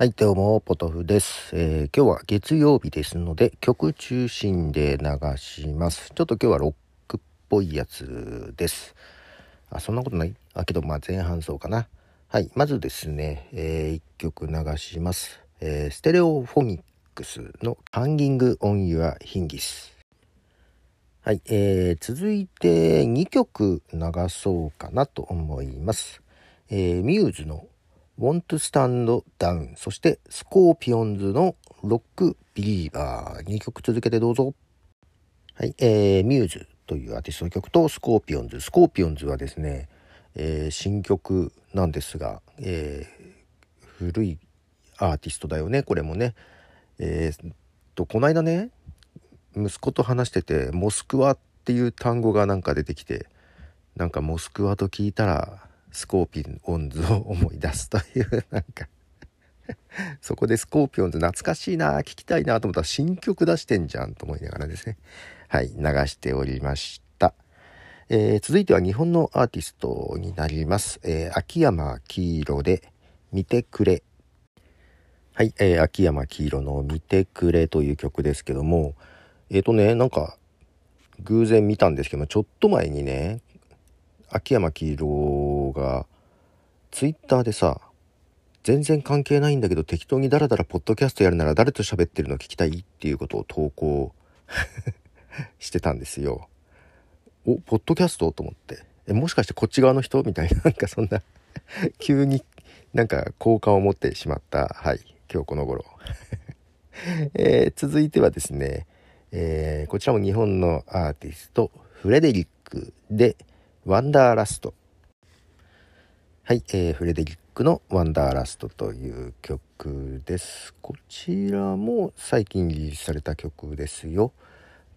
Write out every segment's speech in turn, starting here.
はい、どうも、ポトフです、えー今日は月曜日ですので、曲中心で流します。ちょっと今日はロックっぽいやつです。あ、そんなことない？あ、けど、まあ前半そうかな。はい、まずですね、え1曲流します。えーステレオフォニックスの Hanging on Your Hingis。はい、えー続いて2曲流そうかなと思います。えーミューズの Won't Stand Down そしてスコーピオンズの Rock Believer。2曲続けてどうぞ。はい、えー、ミューズというアーティストの曲とスコーピオンズ。スコーピオンズはですね、えー新曲なんですが、えー古いアーティストだよね。これもね。えーっとこの間ね息子と話しててモスクワっていう単語がなんか出てきてなんかモスクワと聞いたらスコーピオンズを思い出すというなんかそこでスコーピオンズ懐かしいな聞きたいなと思ったら新曲出してんじゃんと思いながらですね。はい流しておりました、えー続いては日本のアーティストになります、えー秋山黄色で「見てくれ」はい、えー秋山黄色の「見てくれ」という曲ですけども。えっ、とねなんか偶然見たんですけどもちょっと前にね秋山黄色がツイッターでさ全然関係ないんだけど適当にダラダラポッドキャストやるなら誰と喋ってるの聞きたいっていうことを投稿 してたんですよ。おポッドキャスト？と思って。えもしかしてこっち側の人？みたいななんかそんな急になんか好感を持ってしまった。はい。今日この頃、えー続いてはですね、えーこちらも日本のアーティストフレデリックで「ワンダーラスト」はい、えーフレデリックの「ワンダーラスト」という曲です。こちらも最近リリースされた曲ですよ。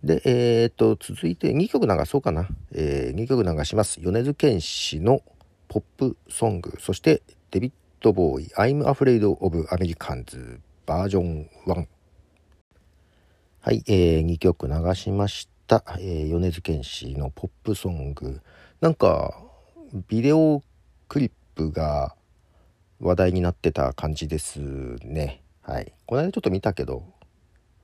でえー、と続いて2曲流そうかな、え2曲流します。米津玄師のポップソング。そしてデビッド・ボーイ「I'm Afraid of Americans」バージョン1はい、え2曲流しました、えー米津玄師のポップソング。なんかビデオクリップが話題になってた感じですね。はい。この間ちょっと見たけど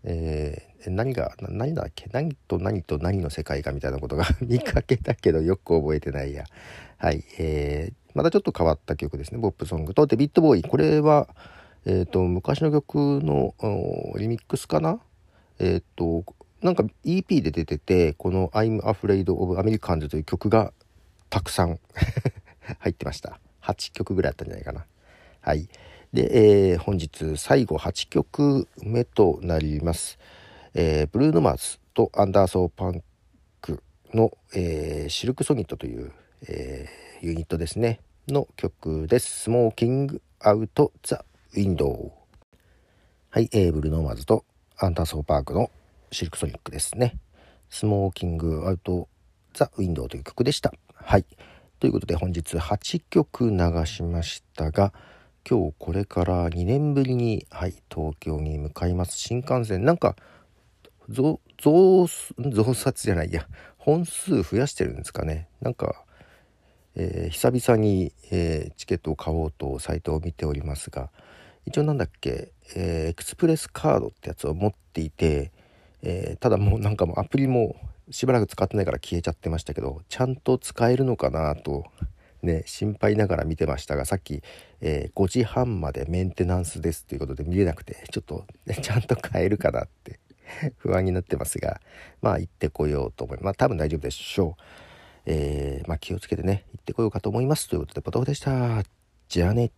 えー何が何だっけ？何と何と何の世界かみたいなことが 見かけたけどよく覚えてないや。はい。えーまたちょっと変わった曲ですね。ポップソングと。デビッド・ボーイ。これはえっ、と昔の曲のリミックスかな？えっ、となんか EP で出ててこの「I'm Afraid of Americans」という曲がたくさん 入ってました。8曲ぐらいあったんじゃないかな。はい。で、えー本日最後8曲目となります、えーブルーノ・マーズとアンダーソー・パンクの、えーシルク・ソニットという、えーユニットですねの曲です「スモーキング・アウト・ザ・ウィンドウ」はい、えーブルーノ・マーズとアンダーソー・パークのシルク・ソニックですね。スモーキング・アウト・ザ・ウィンドウという曲でした。はい。ということで本日8曲流しましたが今日これから2年ぶりに、はい、東京に向かいます。新幹線なんか増増増刷じゃないや。本数増やしてるんですかね。なんか、えー久々に、えーチケットを買おうとサイトを見ておりますが一応なんだっけ、えーエクスプレスカードってやつを持っていて、えただもうなんかもうアプリもしばらく使ってないから消えちゃってましたけどちゃんと使えるのかなとね心配ながら見てましたがさっき、えー5時半までメンテナンスですということで見れなくてちょっと、ね、ちゃんと買えるかなって 不安になってますがまあ行ってこようと思います。まあ多分大丈夫でしょう。えーまあ気をつけてね行ってこようかと思います。ということでポトフでした。じゃあね。